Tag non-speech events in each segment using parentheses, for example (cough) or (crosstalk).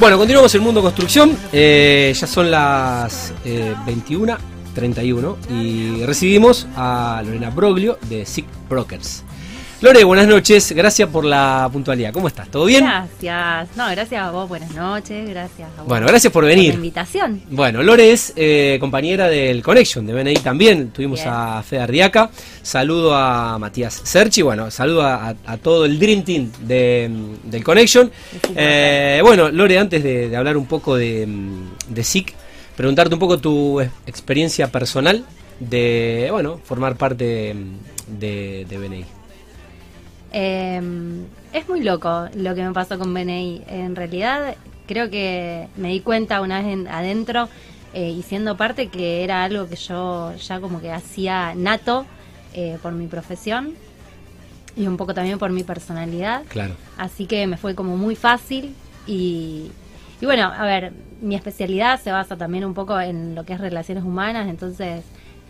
Bueno, continuamos el mundo construcción. Eh, ya son las eh, 21.31 y recibimos a Lorena Broglio de SIC Brokers. Lore, buenas noches. Gracias por la puntualidad. ¿Cómo estás? ¿Todo bien? Gracias. No, gracias a vos. Buenas noches. Gracias a vos. Bueno, gracias por por venir. la invitación. Bueno, Lore es eh, compañera del Connection de BNI también. Tuvimos Bien. a Fede Ardiaca. Saludo a Matías Serchi. Bueno, saludo a, a todo el Dream Team de, mm, del Connection. Eh, bueno, Lore, antes de, de hablar un poco de, mm, de SIC, preguntarte un poco tu ex- experiencia personal de, bueno, formar parte mm, de, de BNI. Eh, es muy loco lo que me pasó con BNI. En realidad, creo que me di cuenta una vez en- adentro eh, y siendo parte que era algo que yo ya como que hacía nato eh, por mi profesión y un poco también por mi personalidad. Claro. Así que me fue como muy fácil y, y bueno, a ver, mi especialidad se basa también un poco en lo que es relaciones humanas, entonces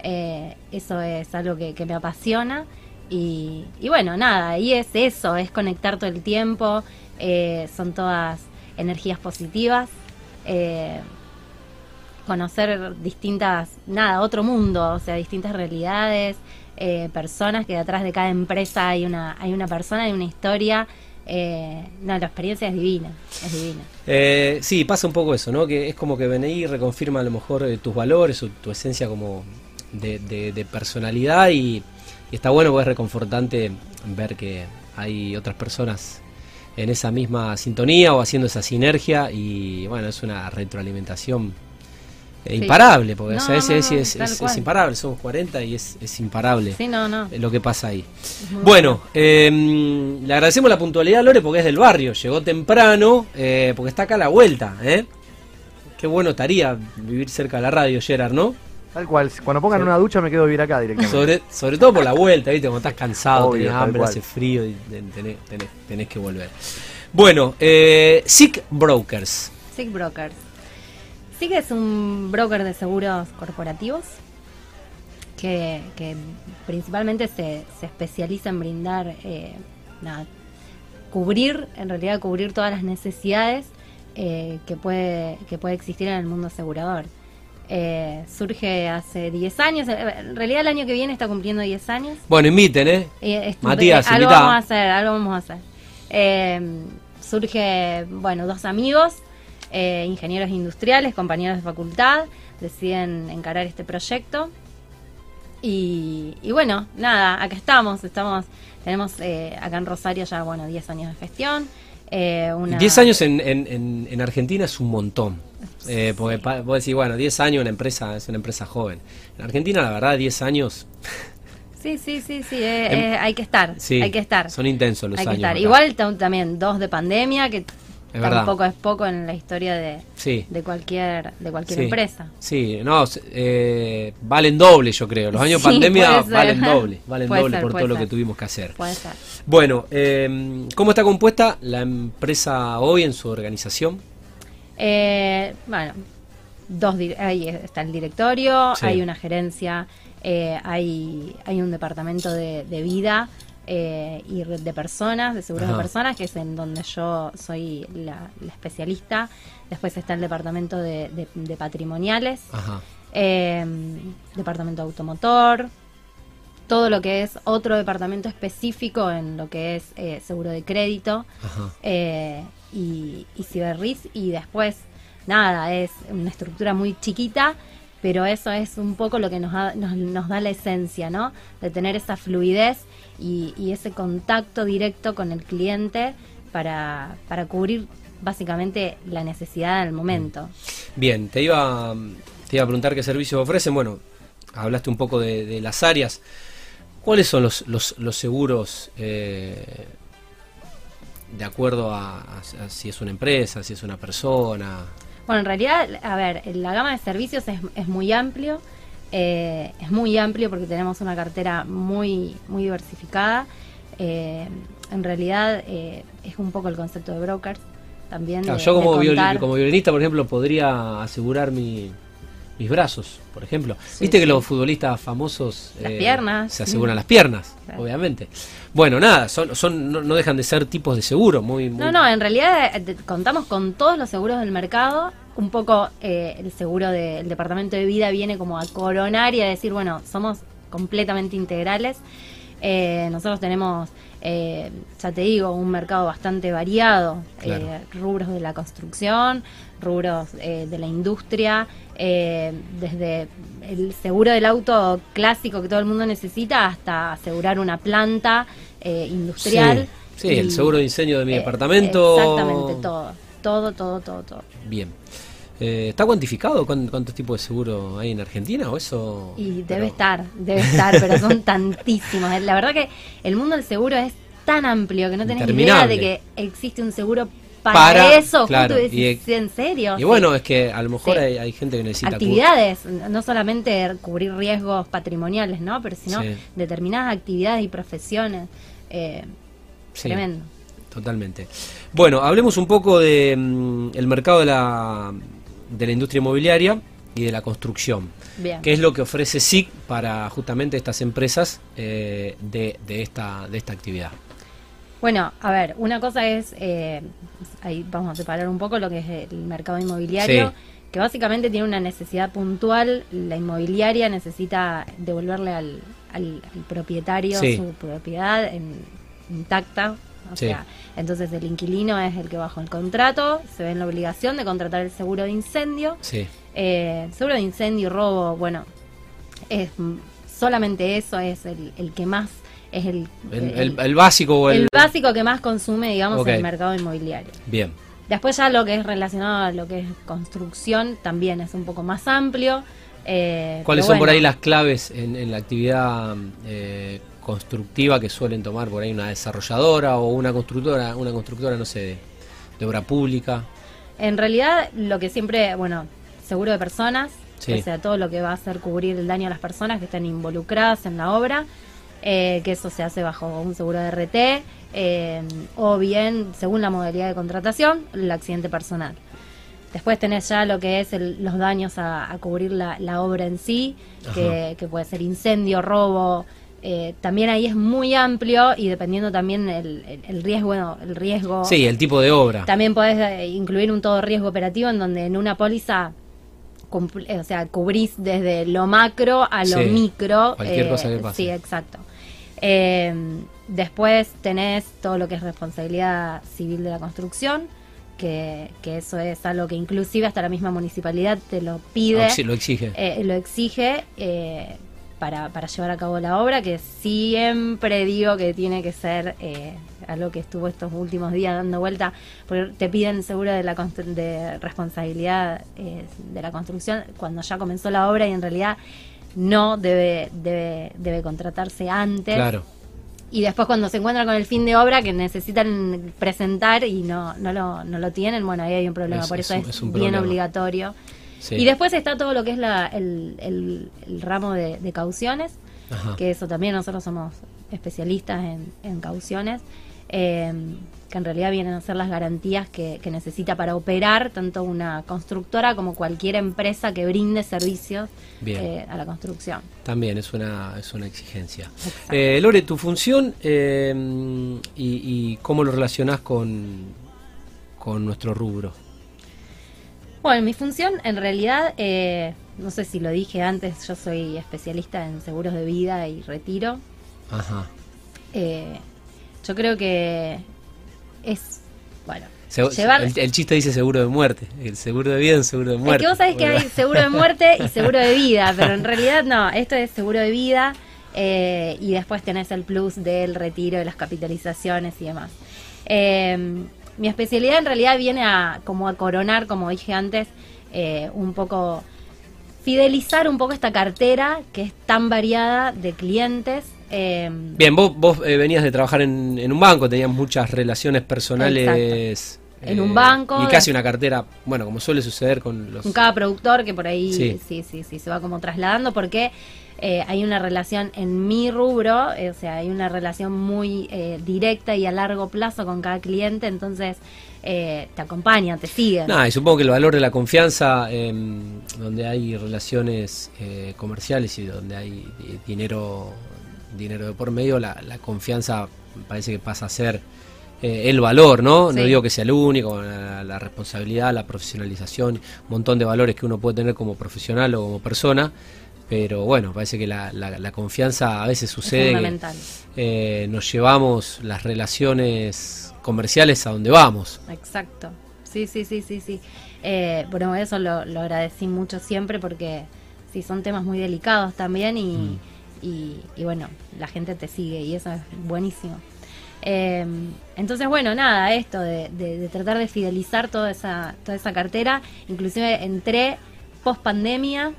eh, eso es algo que, que me apasiona y, bueno, nada, y es eso, es conectar todo el tiempo, eh, son todas energías positivas. eh, conocer distintas, nada, otro mundo, o sea, distintas realidades, eh, personas, que detrás de cada empresa hay una, hay una persona, hay una historia. No, la experiencia es divina, es divina. Eh, sí, pasa un poco eso, ¿no? Que es como que BNI reconfirma a lo mejor tus valores o tu esencia como de personalidad y, y está bueno porque es reconfortante ver que hay otras personas en esa misma sintonía o haciendo esa sinergia y bueno, es una retroalimentación eh, Sí. imparable, porque o No, sea, es, no, es- no, es- tal es- es cual. imparable, somos 40 y es, es imparable Sí, eh, lo que pasa ahí. Bueno, eh, le agradecemos la puntualidad a Lore porque es del barrio, llegó temprano, eh, porque está acá a la vuelta, ¿eh? Qué bueno estaría vivir cerca de la radio, Gerard, ¿no? Tal cual, cuando pongan una ducha me quedo a vivir acá directamente. Sobre, sobre todo por la vuelta, ¿viste? Cuando estás cansado, Obvio, tenés hambre, cual. hace frío y ten- tenés, tenés- tenés que volver. Bueno, eh, SIC Brokers. SIG Brokers. SIG es un broker de seguros corporativos que, que principalmente se, se especializa en brindar, eh, nada, cubrir, en realidad cubrir todas las necesidades eh, que, puede, que puede existir en el mundo asegurador. Eh, surge hace 10 años, eh, en realidad el año que viene está cumpliendo 10 años. Bueno, inviten, ¿eh? Eh, Matías, algo vamos a hacer, algo vamos a hacer. Eh, surge, bueno, dos amigos, eh, ingenieros industriales, compañeros de facultad, deciden encarar este proyecto. Y, y bueno, nada, acá estamos, estamos, tenemos eh, acá en Rosario ya, bueno, 10 años de gestión. Eh, una- 10 años en, en- en- en Argentina es un montón. Eh, porque pa- vos decís, bueno, 10 años una empresa es una empresa joven. En Argentina, la verdad, 10 años (laughs) Sí, sí, sí, sí, eh, Em- eh, hay que estar, Sí, hay que estar. son intensos los hay que años estar. acá. Igual tam- también dos de pandemia, que Es verdad. tampoco es poco en la historia de, Sí. de cualquier de cualquier Sí. empresa. Sí, no, eh, valen doble, yo creo. Los años (laughs) Sí, pandemia valen doble, valen Puede doble ser, por todo lo que tuvimos que hacer. Puede ser. Bueno, eh, ¿cómo está compuesta la empresa hoy en su organización? Eh, bueno, dos ahí está el directorio, hay una gerencia, eh, hay, hay un departamento de, de vida eh, y red de personas, de seguros Ajá. de personas, que es en donde yo soy la, la especialista. Después está el departamento de, de- de patrimoniales, Ajá. eh, departamento automotor, todo lo que es otro departamento específico en lo que es eh, seguro de crédito eh, y, y Ciberris y después nada, es una estructura muy chiquita, pero eso es un poco lo que nos, da- nos, nos da la esencia, ¿no? De tener esa fluidez y, y ese contacto directo con el cliente para, para cubrir básicamente la necesidad del momento. Bien, te iba, te iba a preguntar qué servicios ofrecen. Bueno, hablaste un poco de, de las áreas. ¿Cuáles son los, los, los seguros eh, de acuerdo a, a- a si es una empresa, si es una persona? Bueno, en realidad, a ver, la gama de servicios es, es muy amplio, eh, es muy amplio porque tenemos una cartera muy, muy diversificada. Eh, en realidad eh, es un poco el concepto de brokers también. Claro, de- yo como, de como violinista, por ejemplo, podría asegurar mi, mis brazos, por ejemplo. Sí, Viste que los futbolistas famosos Las piernas. se aseguran las piernas, Claro. obviamente. Bueno, nada, son, son no, no dejan de ser tipos de seguro, muy, muy No, no, en realidad eh, contamos con todos los seguros del mercado. Un poco eh, el seguro del departamento de vida viene como a coronar y a decir, bueno, somos completamente integrales. Eh, nosotros tenemos, eh, ya te digo, un mercado bastante variado. Claro. eh, rubros de la construcción, rubros eh, de la industria, eh, desde el seguro del auto clásico que todo el mundo necesita hasta asegurar una planta eh, industrial. Sí, sí, el seguro de incendio de mi departamento. Exactamente, todo. Todo, todo, todo, todo. Bien. Eh, ¿Está cuantificado cuán- cuántos tipos de seguro hay en Argentina o eso? Y debe Pero- estar, debe estar, pero son (laughs) tantísimos. La verdad que el mundo del seguro es tan amplio que no tenés idea de que existe un seguro para, Para, eso. claro, justo y ¿En serio? Y Sí. bueno, es que a lo mejor Sí. hay, hay gente que necesita... actividades, no solamente cubrir riesgos patrimoniales, ¿no? Pero sino Sí. determinadas actividades y profesiones. Eh. Tremendo. Totalmente. Bueno, hablemos un poco de mm, el mercado de la, de la industria inmobiliaria y de la construcción. Bien. ¿Qué es lo que ofrece SIC para justamente estas empresas eh, de, de esta, de esta actividad? Bueno, a ver, una cosa es, eh, ahí vamos a separar un poco lo que es el mercado inmobiliario, Sí. que básicamente tiene una necesidad puntual, la inmobiliaria necesita devolverle al, al- al propietario Sí. su propiedad en- intacta, o Sí. sea, entonces el inquilino es el que bajo el contrato, se ve en la obligación de contratar el seguro de incendio, Sí, eh, seguro de incendio y robo, bueno, es solamente eso es el, el que más es el, el, el- el- el básico o el... básico que más consume, digamos, Ok. el mercado inmobiliario. Bien, Después ya lo que es relacionado a lo que es construcción también es un poco más amplio. eh, ¿cuáles son por ahí las claves en, en la actividad eh, constructiva que suelen tomar por ahí una desarrolladora o una constructora, una constructora, no sé, de, de obra pública? En realidad lo que siempre, bueno, seguro de personas, Sí. o sea, todo lo que va a hacer cubrir el daño a las personas que estén involucradas en la obra, eh, que eso se hace bajo un seguro de RT, eh, o bien, según la modalidad de contratación, el accidente personal. Después tenés ya lo que es el- los daños a, a cubrir la, la obra en sí, que, que puede ser incendio, robo. Eh, también ahí es muy amplio y dependiendo también el, el- el riesgo, el riesgo Sí, el tipo de obra. también podés eh, incluir un todo riesgo operativo en donde en una póliza eh, o sea, cubrís desde lo macro a lo Sí, micro. cualquier cosa que pase. Sí, exacto. Eh, después tenés todo lo que es responsabilidad civil de la construcción, que, que eso es algo que inclusive hasta la misma municipalidad te lo pide, Lo exi- lo exige. eh, lo exige eh, para, para llevar a cabo la obra, que siempre digo que tiene que ser eh, algo que estuvo estos últimos días dando vuelta, porque te piden seguro de la de responsabilidad eh, de la construcción cuando ya comenzó la obra y en realidad no debe debe debe contratarse antes Claro. y después cuando se encuentran con el fin de obra que necesitan presentar y no no lo, no lo tienen bueno ahí hay un problema Es- por es eso es, bien problema. obligatorio Sí. y después está todo lo que es la, el, el- el ramo de, de cauciones, Ajá. que eso también nosotros somos especialistas en, en cauciones, eh, que en realidad vienen a ser las garantías que, que necesita para operar tanto una constructora como cualquier empresa que brinde servicios eh, a la construcción. También es una, es una exigencia. Eh, Lore, tu función eh, y, y cómo lo relacionás con, con nuestro rubro. Bueno, mi función en realidad, eh, no sé si lo dije antes, yo soy especialista en seguros de vida y retiro. Ajá. Eh, yo creo que es, bueno, llevar... el, el chiste dice seguro de muerte. El seguro de vida es un seguro de Es muerte. que vos sabés que hay seguro de muerte y (laughs) seguro de vida, pero en realidad no, esto es seguro de vida eh, y después tenés el plus del retiro, de las capitalizaciones y demás. Eh, mi especialidad en realidad viene a como a coronar, como dije antes, eh, un poco fidelizar un poco esta cartera que es tan variada de clientes. eh, Bien, vos, vos eh, venías de trabajar en, en un banco, tenías muchas relaciones personales en un banco. Y casi una cartera, bueno, como suele suceder con los... Con cada productor que por ahí Sí. sí, sí, sí, se va como trasladando porque eh, hay una relación en mi rubro, eh, o sea, hay una relación muy eh, directa y a largo plazo con cada cliente, entonces eh, te acompaña, te sigue. Nada, y supongo que el valor de la confianza, em, donde hay relaciones eh, comerciales y donde hay di- dinero, dinero de por medio, la, la confianza parece que pasa a ser eh, el valor, ¿no? No digo que sea el único, la, la responsabilidad, la profesionalización, un montón de valores que uno puede tener como profesional o como persona, pero bueno, parece que la, la- la confianza a veces es sucede. que, eh, nos llevamos las relaciones comerciales a donde vamos. Exacto. Sí, sí, sí, sí, sí. Eh, bueno, eso lo, lo agradecí mucho siempre porque sí, son temas muy delicados también y, Mm. y, y bueno, la gente te sigue y eso es buenísimo. Eh, entonces, bueno, nada, esto de, de- de tratar de fidelizar toda esa, toda esa cartera. Inclusive entré post pandemia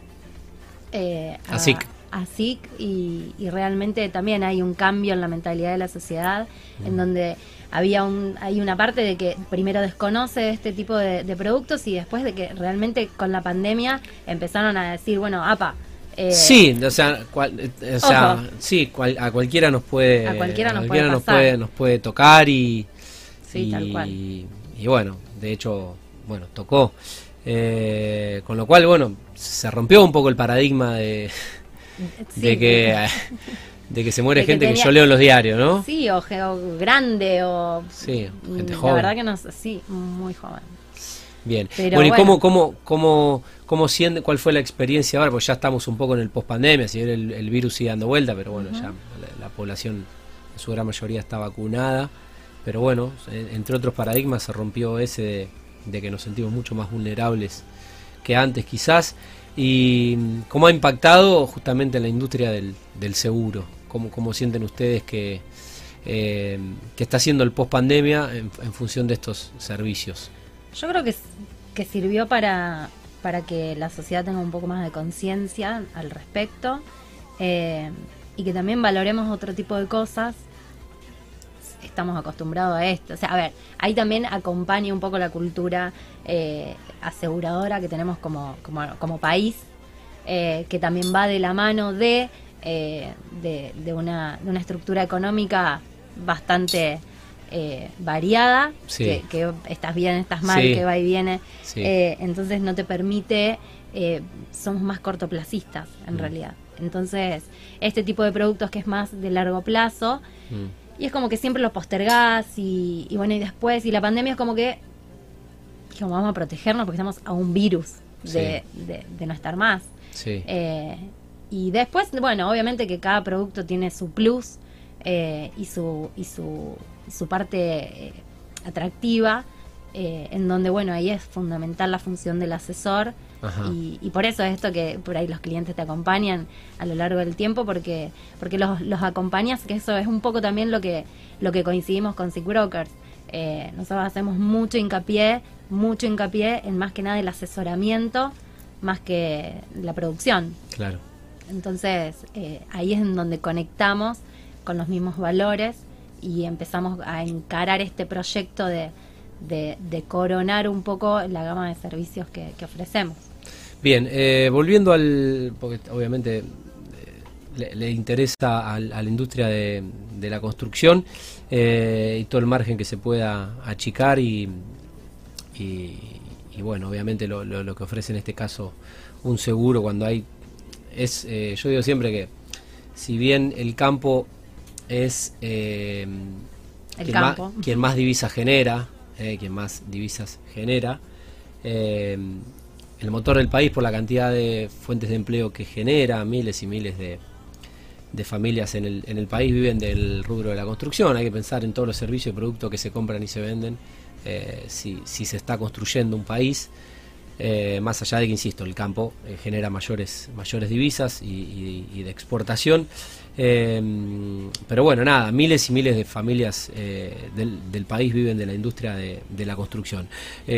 eh, A SIC. a SIC y, y realmente también hay un cambio en la mentalidad de la sociedad en donde había un, hay una parte de que primero desconoce este tipo de, de productos y después de que realmente con la pandemia empezaron a decir, bueno, apa, eh, Sí, o sea, cual- eh, o sea sí, cual- a cualquiera nos puede, A cualquiera nos puede nos puede, nos puede tocar y, Sí, y, tal cual. y bueno, de hecho, bueno, tocó. Eh, con lo cual, bueno, se rompió un poco el paradigma de, (laughs) sí, de que de que se muere De que gente que, tenía- yo leo en los diarios, ¿no? Sí, o, o grande o... Sí, gente mm, joven. La verdad que no sí, muy joven. Bien. Pero bueno, ¿y bueno. cómo, cómo, cómo, cómo siente, cuál fue la experiencia ahora? Porque ya estamos un poco en el post-pandemia, si bien el, el virus sigue dando vuelta, pero bueno, ya la, la población en su gran mayoría está vacunada. Pero bueno, en- entre otros paradigmas se rompió ese de, de que nos sentimos mucho más vulnerables que antes quizás. ¿Y cómo ha impactado justamente en la industria del, del seguro? ¿Cómo, ¿Cómo sienten ustedes que, eh, que está haciendo el post-pandemia en, en función de estos servicios? Yo creo que, que sirvió para, para que la sociedad tenga un poco más de conciencia al respecto eh, y que también valoremos otro tipo de cosas. Estamos acostumbrados a esto. O sea, a ver, ahí también acompaña un poco la cultura eh, aseguradora que tenemos como, como, como país, eh, que también va de la mano de, de una, de una estructura económica bastante eh, variada, Sí. que, que estás bien, estás mal, Sí. que va y viene. Sí. Eh, entonces no te permite, eh, somos más cortoplacistas en Mm. realidad. Entonces, este tipo de productos que es más de largo plazo, Mm. y es como que siempre lo postergás y, y bueno, y después, y la pandemia es como que, como vamos a protegernos porque estamos a un virus de, de- de no estar más. Y después, bueno, obviamente que cada producto tiene su plus y, su, y, su, su parte eh, atractiva, eh, en donde, bueno, ahí es fundamental la función del asesor. Y, y por eso esto que por ahí los clientes te acompañan a lo largo del tiempo, porque, porque los, los acompañas, que eso es un poco también lo que, lo que coincidimos con Sick Brokers. Eh, nosotros hacemos mucho hincapié, mucho hincapié en más que nada el asesoramiento, más que la producción. Claro. Entonces, eh, ahí es en donde conectamos con los mismos valores y empezamos a encarar este proyecto de, de, coronar un poco la gama de servicios que, ofrecemos. Bien, eh, volviendo al. porque obviamente eh, le, interesa a la industria de, la construcción eh, y todo el margen que se pueda achicar y, y, bueno, obviamente lo, lo- que ofrece en este caso un seguro cuando hay. es Yo digo siempre que si bien el campo es. eh, El quien, campo. Más, quien más divisas genera, eh, quien más divisas genera, eh, el motor del país por la cantidad de fuentes de empleo que genera, miles y miles de, de familias en el, en el país viven del rubro de la construcción. Hay que pensar en todos los servicios y productos que se compran y se venden, eh, si, si se está construyendo un país. Eh, más allá de que, insisto, el campo eh, genera mayores, mayores divisas y, de exportación. Eh, pero bueno, nada, miles y miles de familias del, país viven de la industria de, la construcción.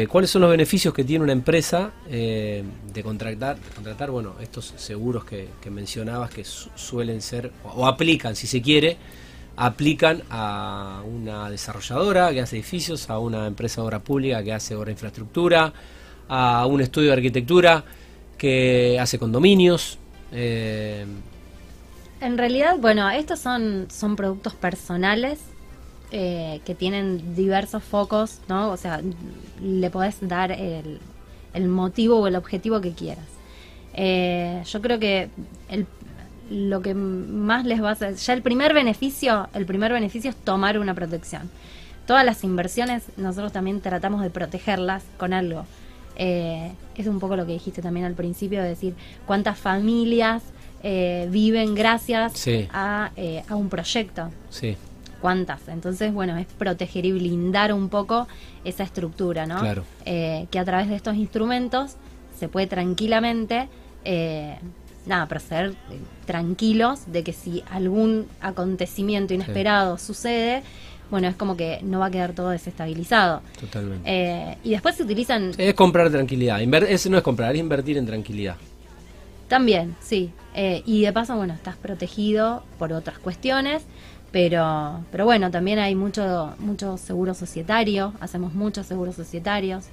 ¿Cuáles son los beneficios que tiene una empresa de contratar, contratar bueno, estos seguros que, mencionabas que su- suelen ser, o, o aplican, si se quiere, aplican a una desarrolladora que hace edificios, a una empresa de obra pública que hace obra de infraestructura, a un estudio de arquitectura que hace condominios. Eh, En realidad, bueno, estos son, son productos personales eh, que tienen diversos focos, ¿no? O sea, le podés dar el, el motivo o el objetivo que quieras. Eh, yo creo que el, lo que más les va a hacer, ya el primer beneficio, el primer beneficio es tomar una protección. Todas las inversiones nosotros también tratamos de protegerlas con algo. Eh, es un poco lo que dijiste también al principio, de decir cuántas familias eh, viven gracias Sí. a, eh, a un proyecto. sí, ¿Cuántas? Entonces, bueno, es proteger y blindar un poco esa estructura, ¿no? Claro. Eh, que a través de estos instrumentos se puede tranquilamente, eh, nada, proceder tranquilos de que si algún acontecimiento inesperado sucede, bueno, es como que no va a quedar todo desestabilizado. totalmente. Eh, y después se utilizan es comprar tranquilidad. Inver- ese no es comprar, es invertir en tranquilidad. También, sí. Eh, y de paso, bueno, estás protegido por otras cuestiones, pero, pero bueno, también hay mucho, mucho seguro societario, hacemos muchos seguros societarios,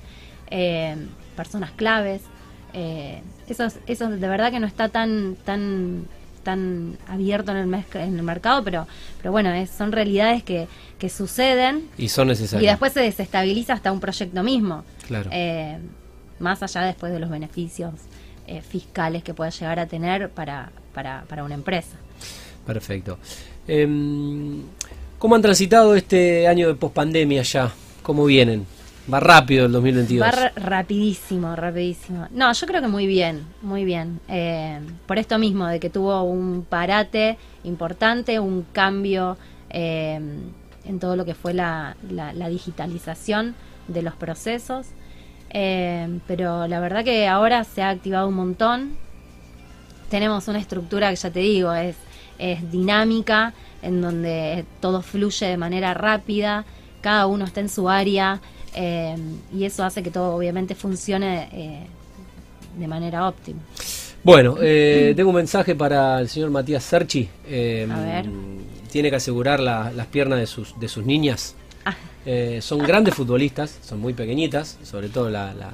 eh, personas claves. Eh, eso, es- eso de verdad que no está tan, tan, tan abierto en el, en el mercado, pero, pero bueno, es, son realidades que, que suceden Y son necesarios. y después se desestabiliza hasta un proyecto mismo. Claro. Eh, más allá después de los beneficios eh, fiscales que pueda llegar a tener para, para, para una empresa. Perfecto. Em, ¿Cómo han transitado este año de pospandemia ya? ¿Cómo vienen? Va rápido el 2022. Va ra- rapidísimo, rapidísimo. No, yo creo que muy bien, muy bien. Eh, por esto mismo, de que tuvo un parate importante, un cambio eh, en todo lo que fue la digitalización de los procesos. Eh, pero la verdad que ahora se ha activado un montón. Tenemos una estructura que ya te digo, es, es dinámica, en donde todo fluye de manera rápida, cada uno está en su área eh, y eso hace que todo obviamente funcione eh, de manera óptima. Bueno, eh, tengo un mensaje para el señor Matías Serchi. Em, A ver. Tiene que asegurar la- las piernas de sus, de sus niñas. Ah, Eh, son grandes futbolistas, son muy pequeñitas, sobre todo la, la-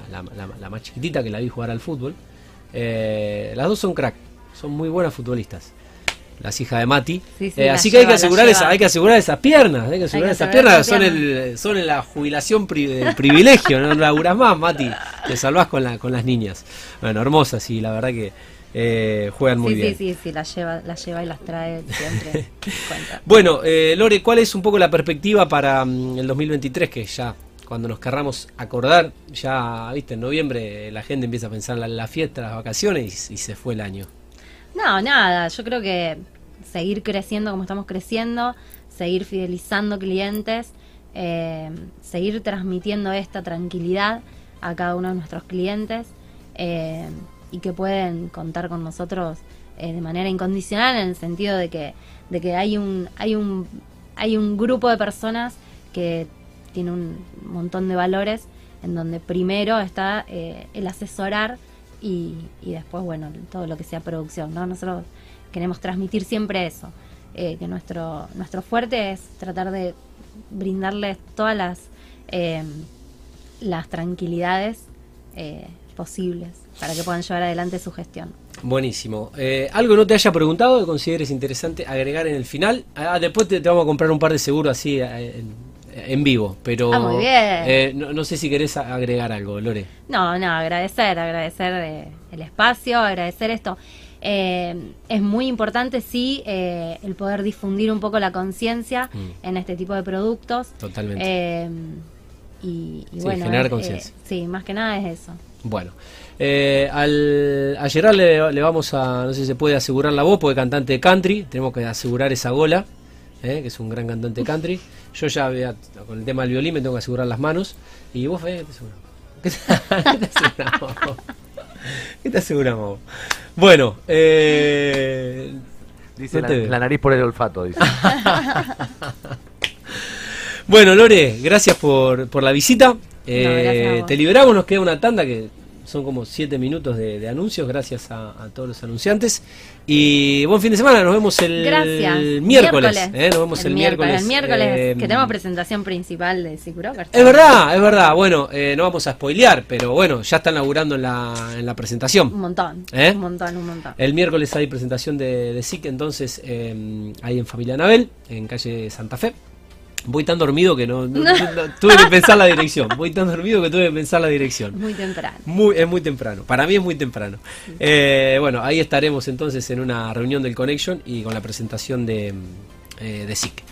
la- más chiquitita que la vi jugar al fútbol. Las dos son crack, son muy buenas futbolistas. Las hijas de Mati. Sí, sí, Eh, la así que hay que la asegurar esa, hay que asegurar esas piernas, hay que asegurar esas piernas, son el, son en la jubilación pri- privilegio, no laburás más, Mati, te salvás con la, con las niñas. Bueno, hermosas y la verdad que eh, juegan muy sí, bien. sí, sí, sí, las lleva, las lleva y las trae siempre. (laughs) Bueno, eh, Lore, ¿cuál es un poco la perspectiva para mm, el 2023? Que ya, cuando nos querramos acordar, ya, viste, en noviembre la gente empieza a pensar en la, la fiesta, las vacaciones y, y se fue el año. No, nada, yo creo que seguir creciendo como estamos creciendo, seguir fidelizando clientes, eh, seguir transmitiendo esta tranquilidad a cada uno de nuestros clientes eh, y que pueden contar con nosotros eh, de manera incondicional en el sentido de que, de que hay un, hay un, hay un grupo de personas que tiene un montón de valores en donde primero está el asesorar y, y después, bueno, todo lo que sea producción, ¿no? Nosotros queremos transmitir siempre eso, eh, que nuestro, nuestro fuerte es tratar de brindarles todas las, eh, las tranquilidades eh, posibles para que puedan llevar adelante su gestión. Buenísimo. Eh, ¿Algo no te haya preguntado que consideres interesante agregar en el final? Ah, después te, vamos a comprar un par de seguros así eh, en vivo, pero Ah, muy bien. eh, no, no sé si querés agregar algo, Lore. No, no, agradecer, agradecer eh, el espacio, agradecer esto. Eh, es muy importante, sí, eh, el poder difundir un poco la conciencia Mm. en este tipo de productos. Totalmente. Eh, y, y Sí, bueno, generar conciencia. sí, más que nada es eso. Bueno, eh, al, a Gerard le, le vamos a, no sé si se puede asegurar la voz, porque cantante de country, tenemos que asegurar esa gola, eh, que es un gran cantante country. Yo ya voy a- con el tema del violín me tengo que asegurar las manos. Y vos, Fede, ¿qué te aseguramos? (laughs) ¿Qué te, aseguramos? ¿Qué te aseguramos? Bueno, eh, Dice no la, nariz por el olfato, dice. (laughs) Bueno, Lore, gracias por, por la visita. Eh, gracias te liberamos, nos queda una tanda que son como 7 minutos de, de anuncios, gracias a, a todos los anunciantes. Y buen fin de semana, nos vemos el Gracias. miércoles. ¿eh? Nos vemos el, miércoles. El miércoles eh, que tenemos presentación principal de Sicurocker. Es verdad, es verdad. Bueno, eh, no vamos a spoilear, pero bueno, ya están laburando en la, en la presentación. Un montón. ¿Eh? Un montón, un montón. El miércoles hay presentación de, de SIC, entonces eh, ahí en Familia Anabel, en calle Santa Fe. Voy tan dormido que no, no- no- tuve que pensar la dirección. Voy tan dormido que tuve que pensar la dirección. Muy temprano. Muy, es muy temprano. Para mí es muy temprano. Eh, bueno, ahí estaremos entonces en una reunión del Connection y con la presentación de, eh, de SIC.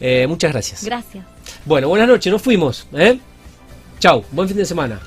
Eh, muchas gracias. Gracias. Bueno, buenas noches, nos fuimos. ¿eh? Chau, buen fin de semana.